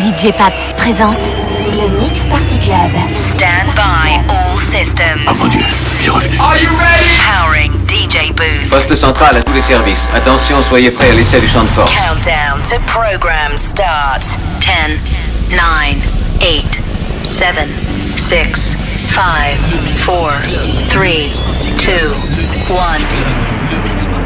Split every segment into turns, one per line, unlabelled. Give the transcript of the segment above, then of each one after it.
DJ Pat présente le Mix Party Club.
Stand by all systems.
Ah mon dieu, il est revenu.
Are you ready?
Powering DJ booth.
Poste central à tous les services. Attention, soyez prêts à l'essai du champ de force.
Countdown to program start. 10, 9, 8, 7, 6, 5, 4, 3, 2, 1.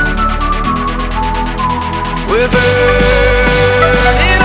We're burning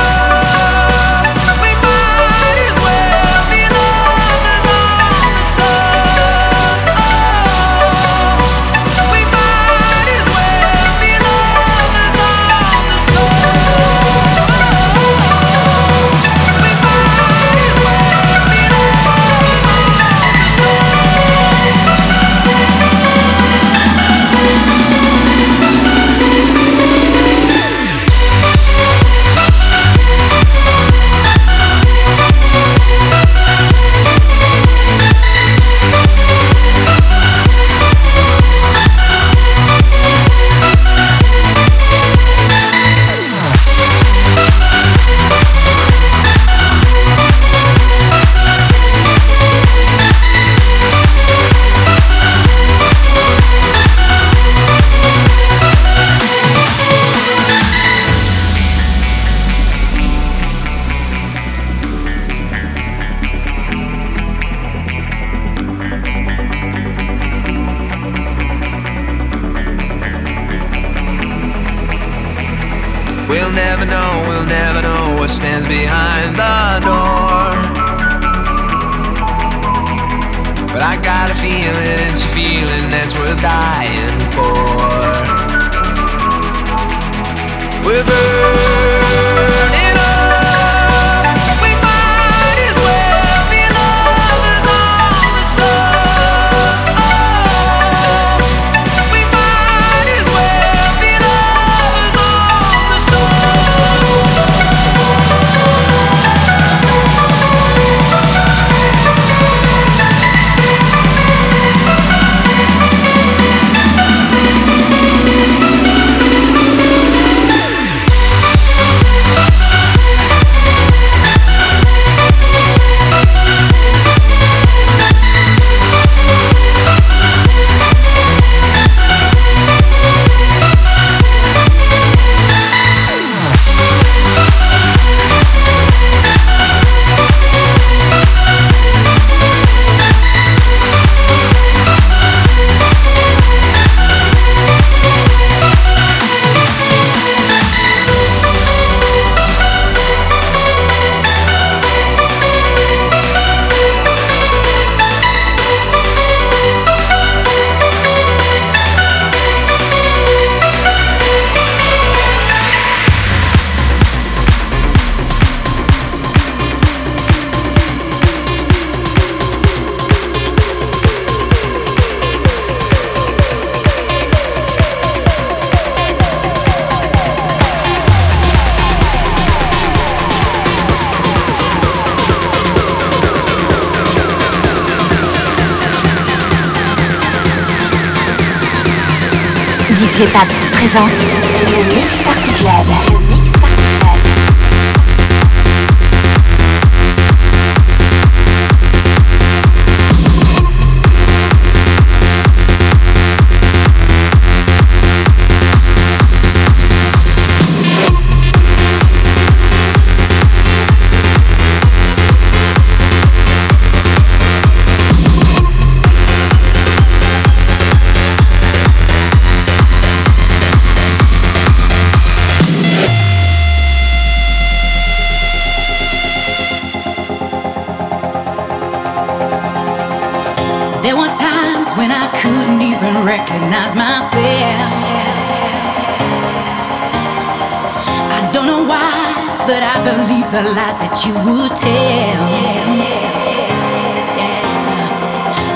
you would tell.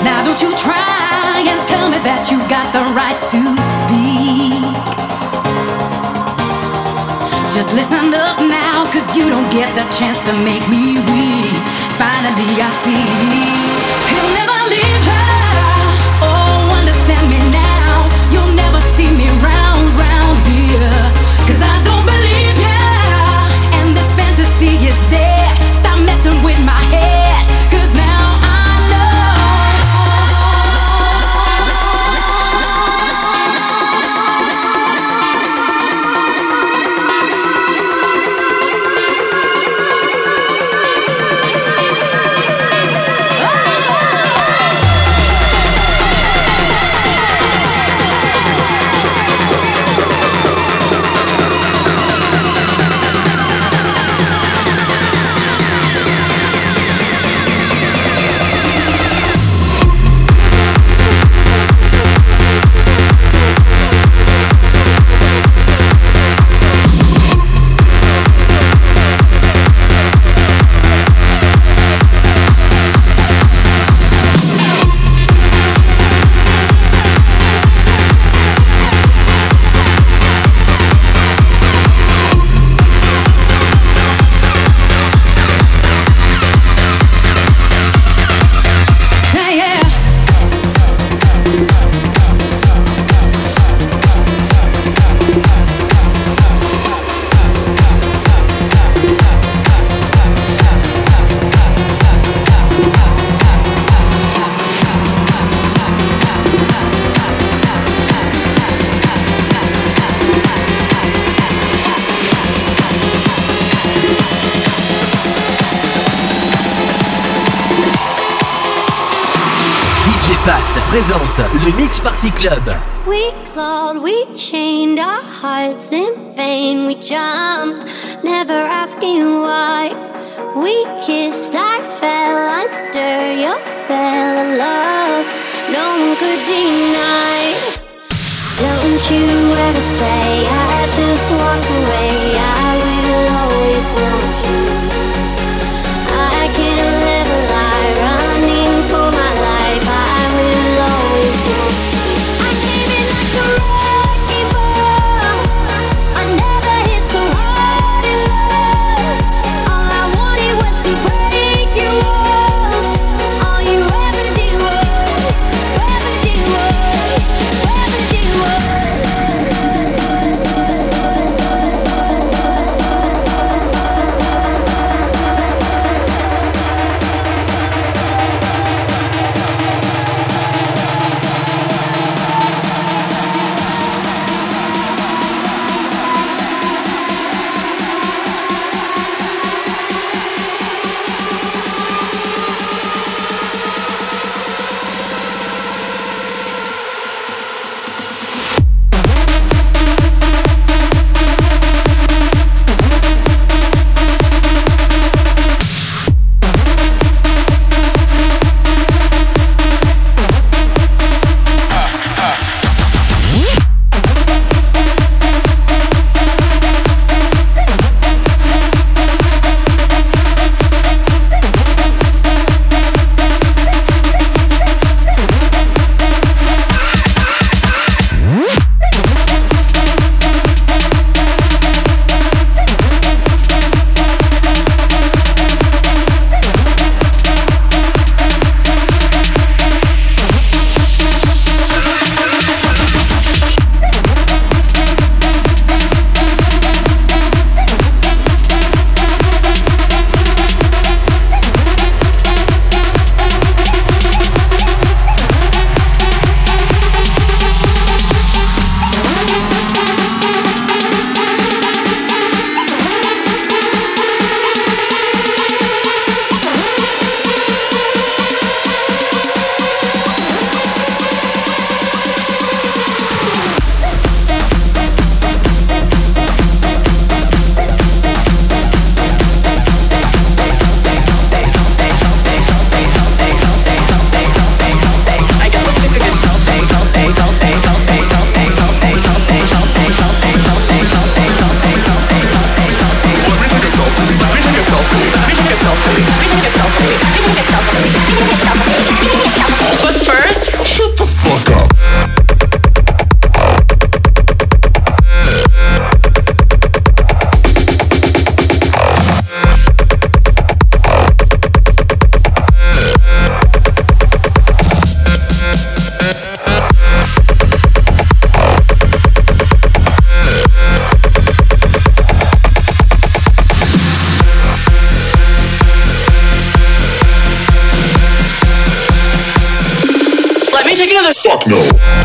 Now don't you try and tell me that you've got the right to speak. Just listen up now, cause you don't get the chance to make me weak. Finally, I see he'll never leave her. Oh, understand me now, you'll never see me round.
Pat présente le Mix Party Club.
We clawed, we chained our hearts in vain. We jumped, never asking why. We kissed, I fell under your spell of love. No one could deny. Don't you ever say I just walked away. I will always want No.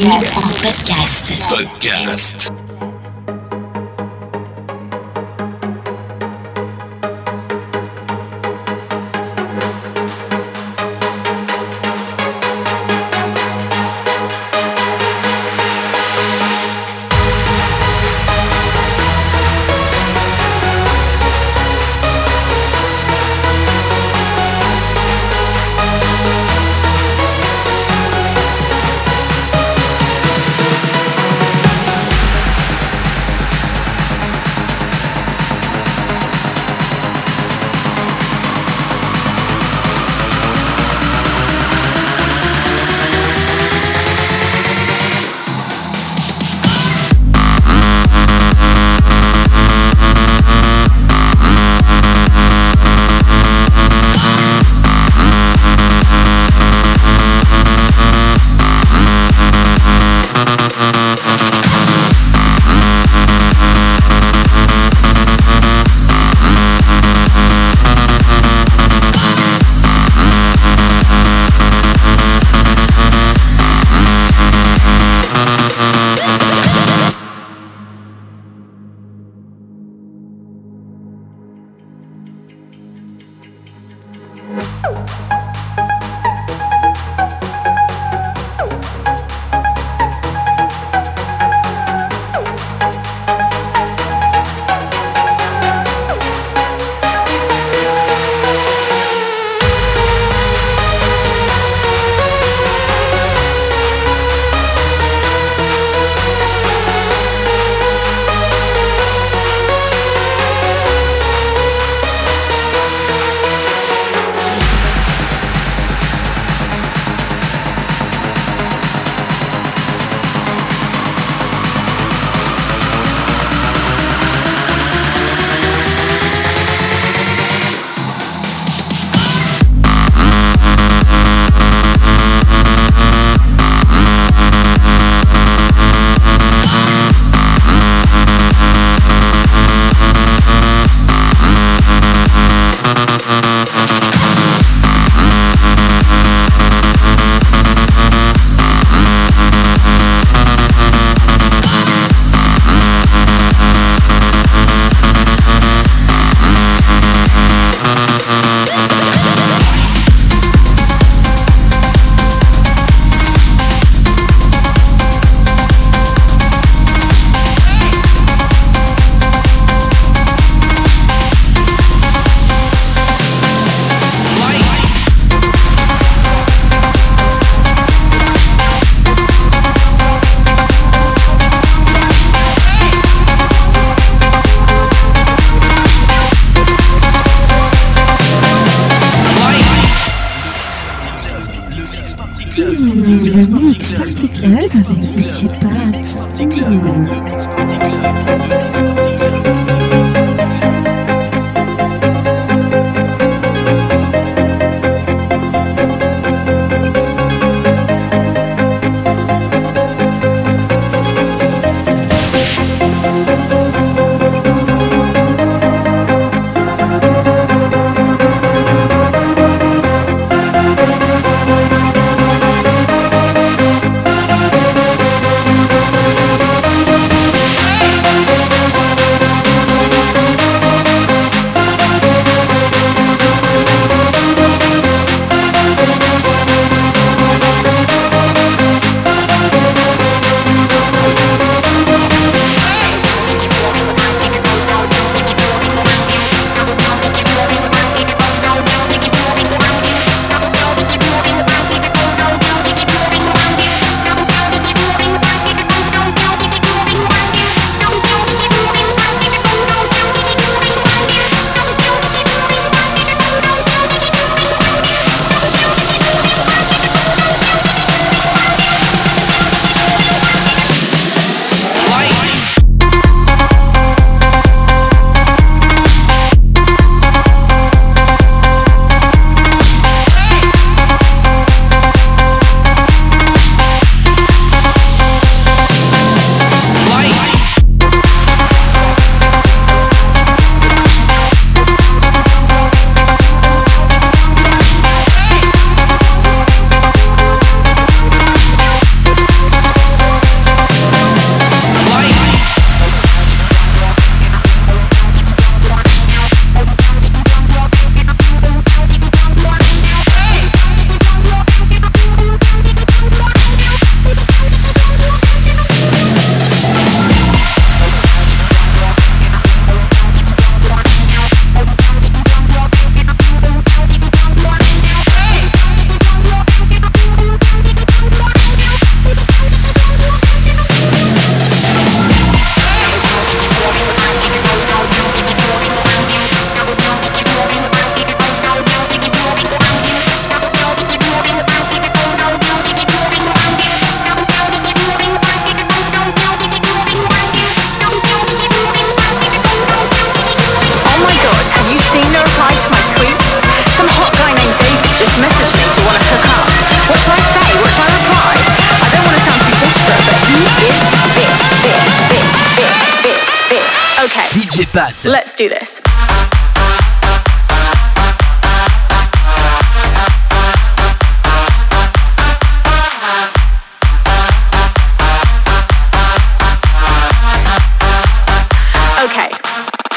Podcast. Podcast.
Avec DJ Pat.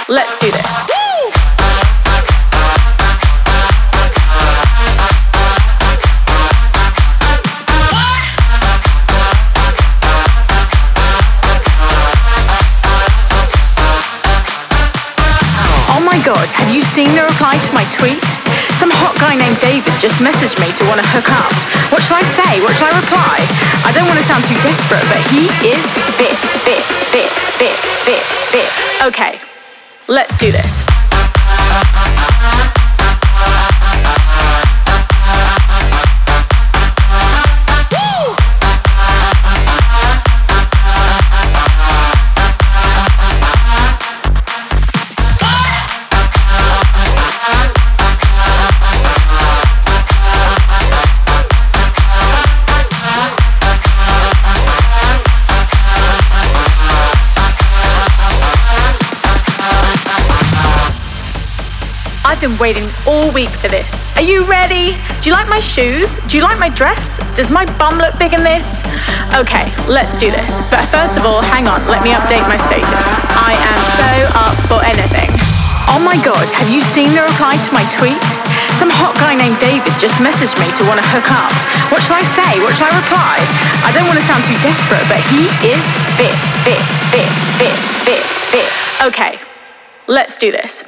Let's do this. Oh my god, have you seen the reply to my tweet? Some hot guy named David just messaged me to want to hook up. What should I say? What should I reply? I don't want to sound too desperate, but he is fit, fit, fit, fit, fit, fit. Okay, let's do this. Been waiting all week for this. Are you ready? Do you like my shoes? Do you like my dress? Does my bum look big in this? Okay, let's do this. But first of all, hang on, let me update my status. I am so up for anything. Oh my god, have you seen the reply to my tweet? Some hot guy named David just messaged me to want to hook up. What should I say? What should I reply? I don't want to sound too desperate, but he is fit, fit, fit, fit, fit, fit. Okay, let's do this.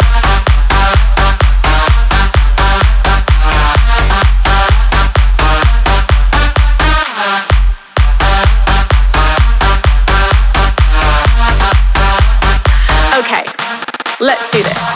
do oh
this.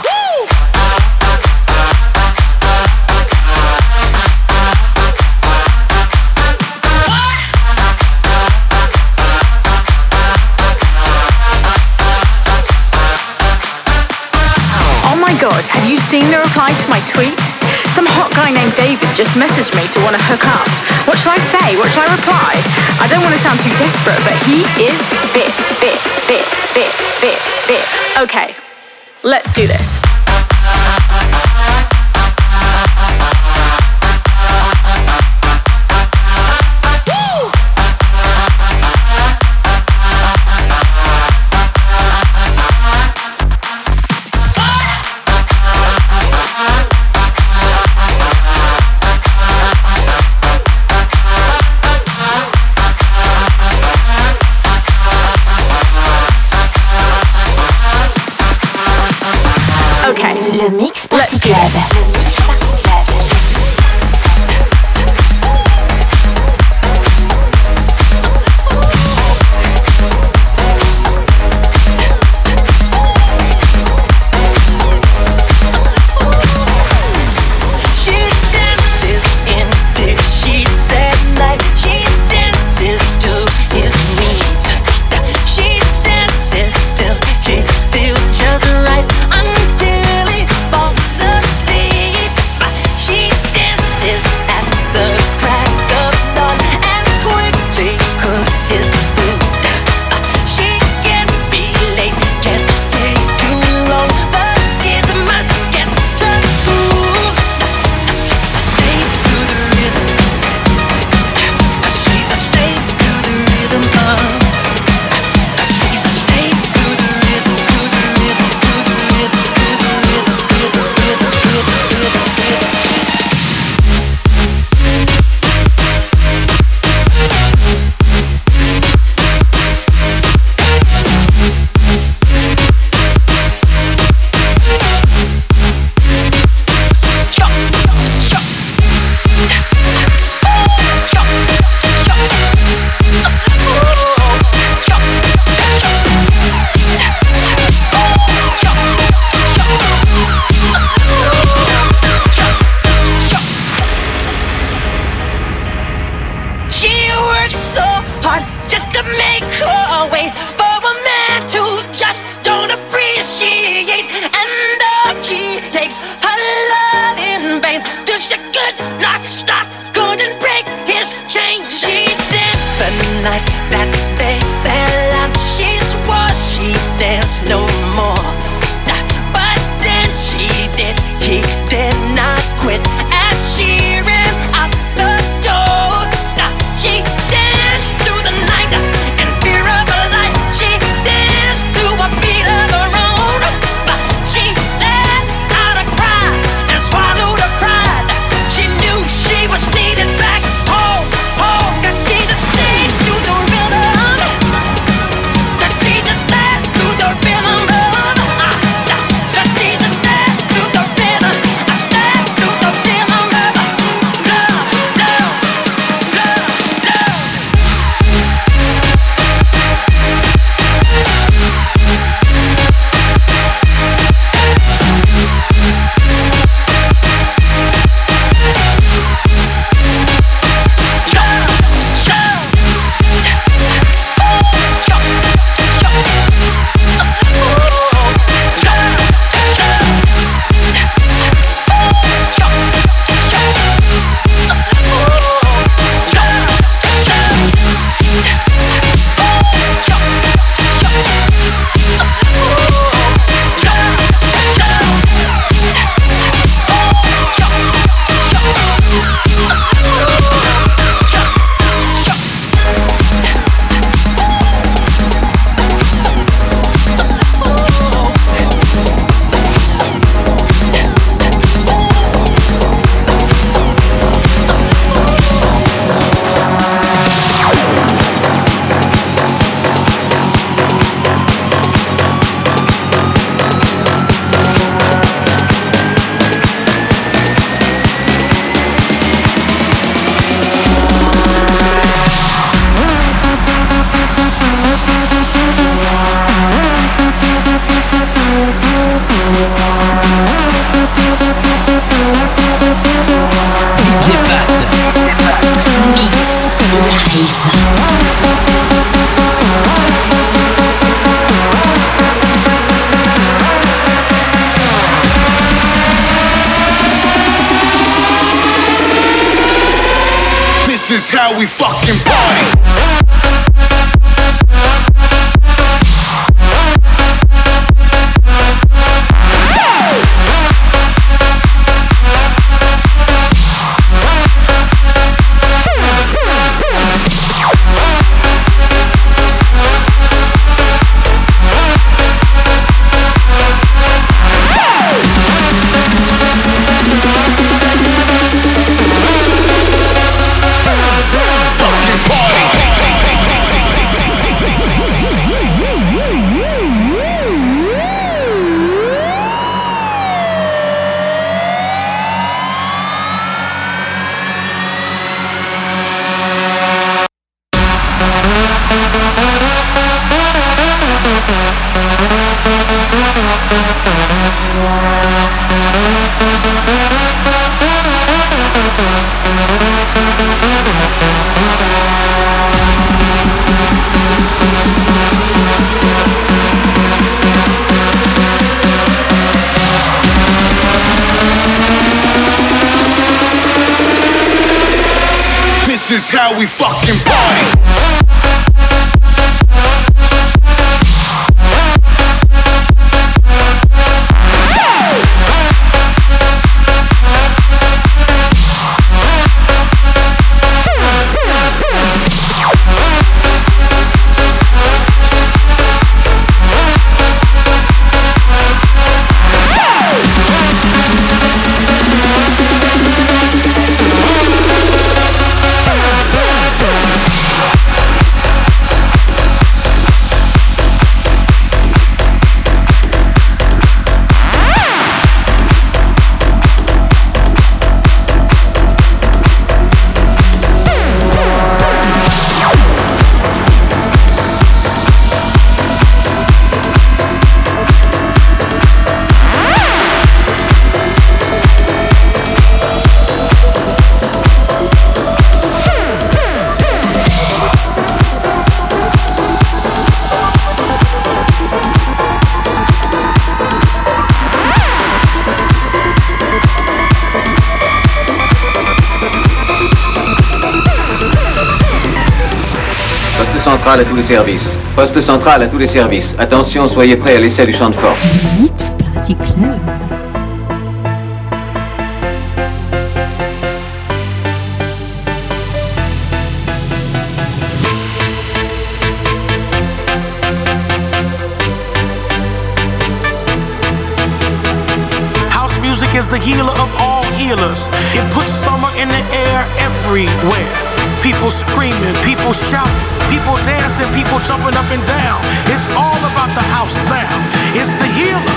God, have you seen the reply to my tweet? Some hot guy named David just messaged me to want to hook up. What shall I say? What shall I reply? I don't want to sound too desperate, but he is bits, bits, bits, bits, bits, bits. Okay, let's do this.
This is how we fucking party.
centrale à tous les services. Poste central à tous les services. Attention, soyez prêts à l'essai du champ de force.
Mix Party Club.
House music is the healer of all healers. It puts summer in the air everywhere. People screaming, people shouting. jumping up and down. It's all about the house sound. It's the
healing.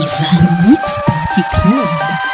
Haven Mix Party Club.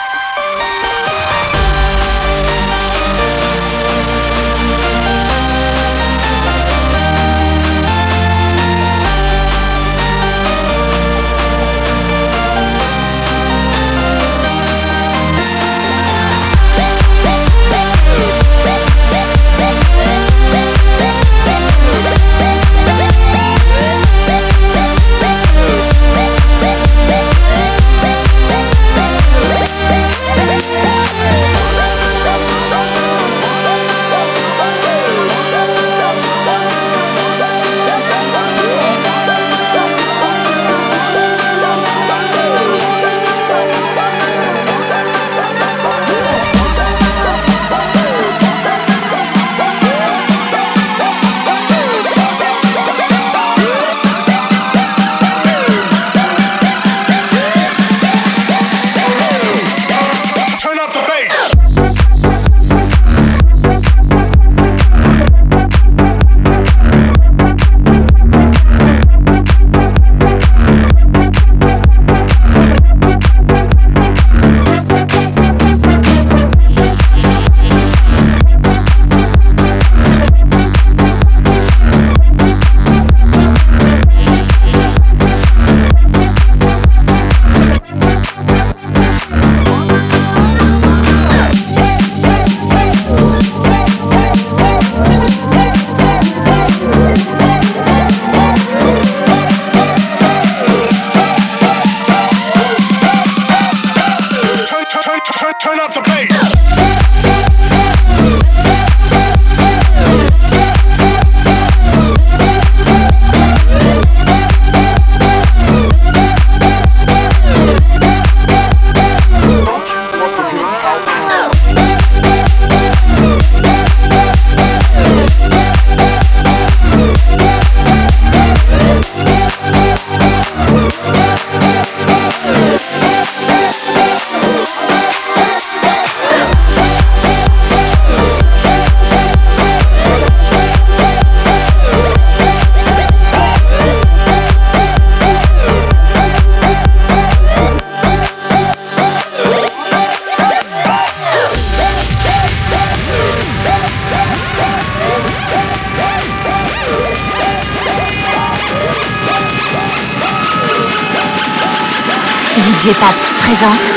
Pat présente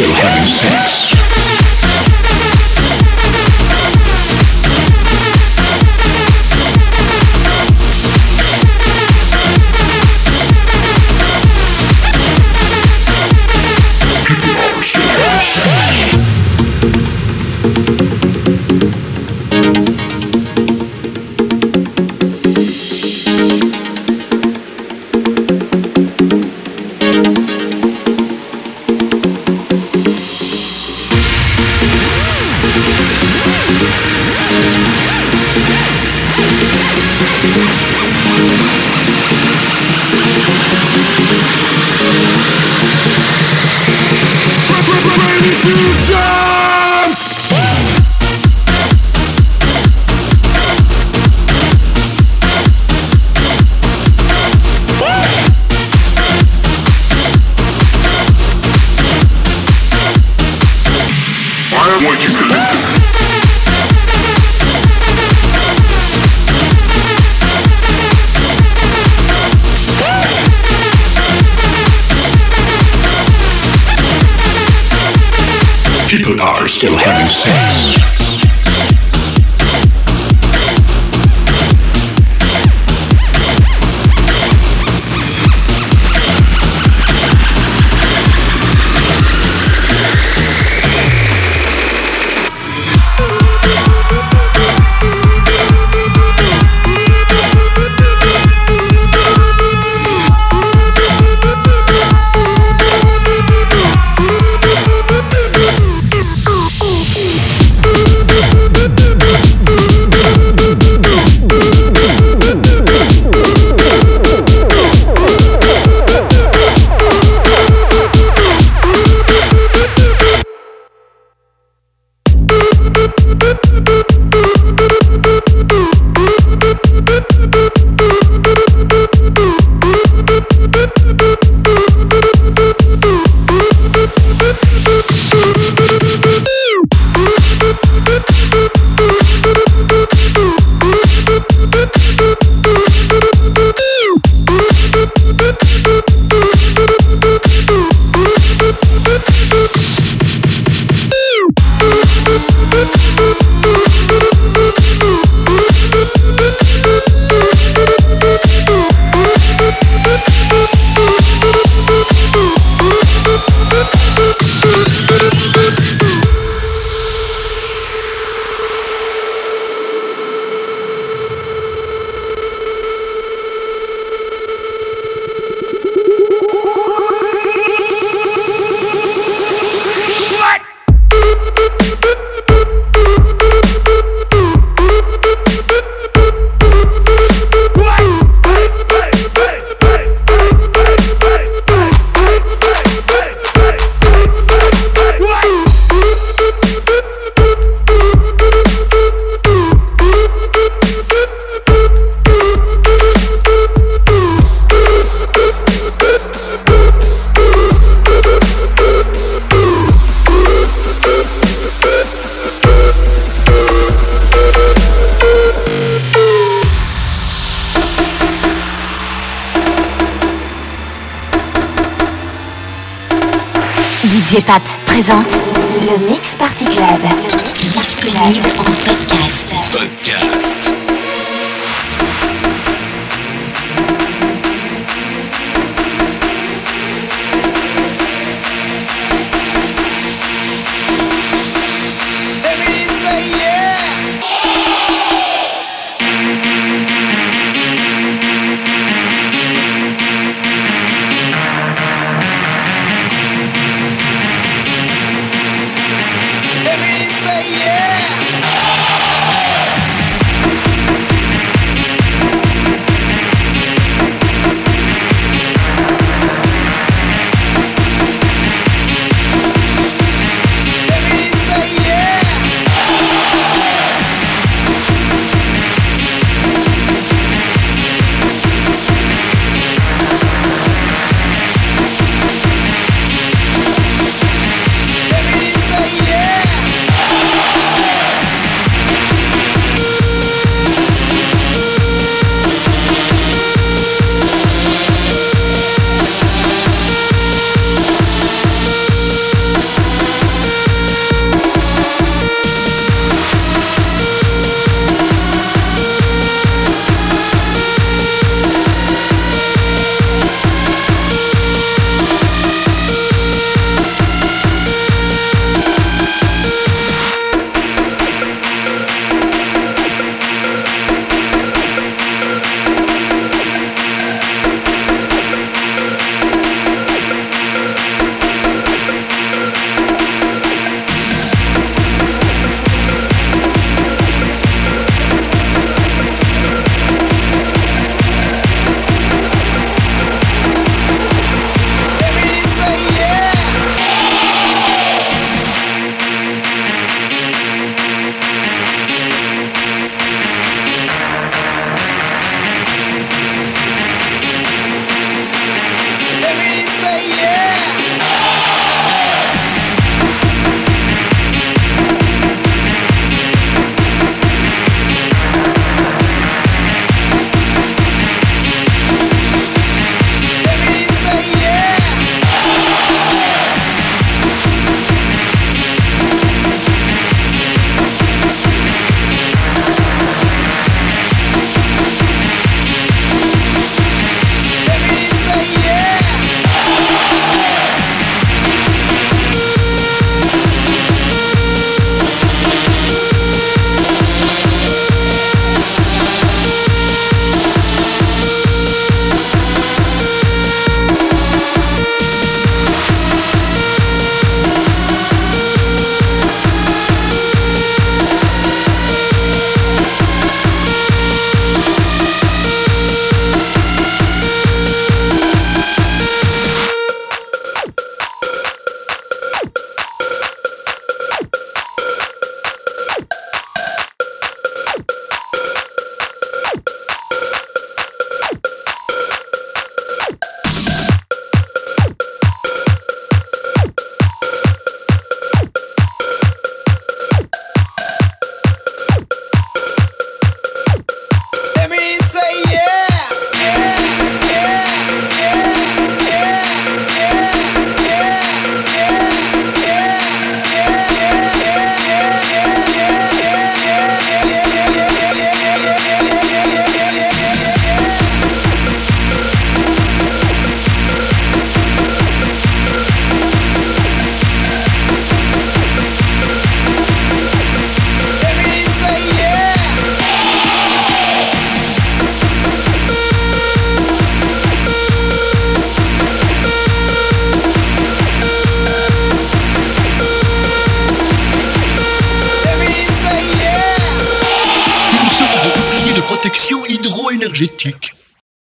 still having sex.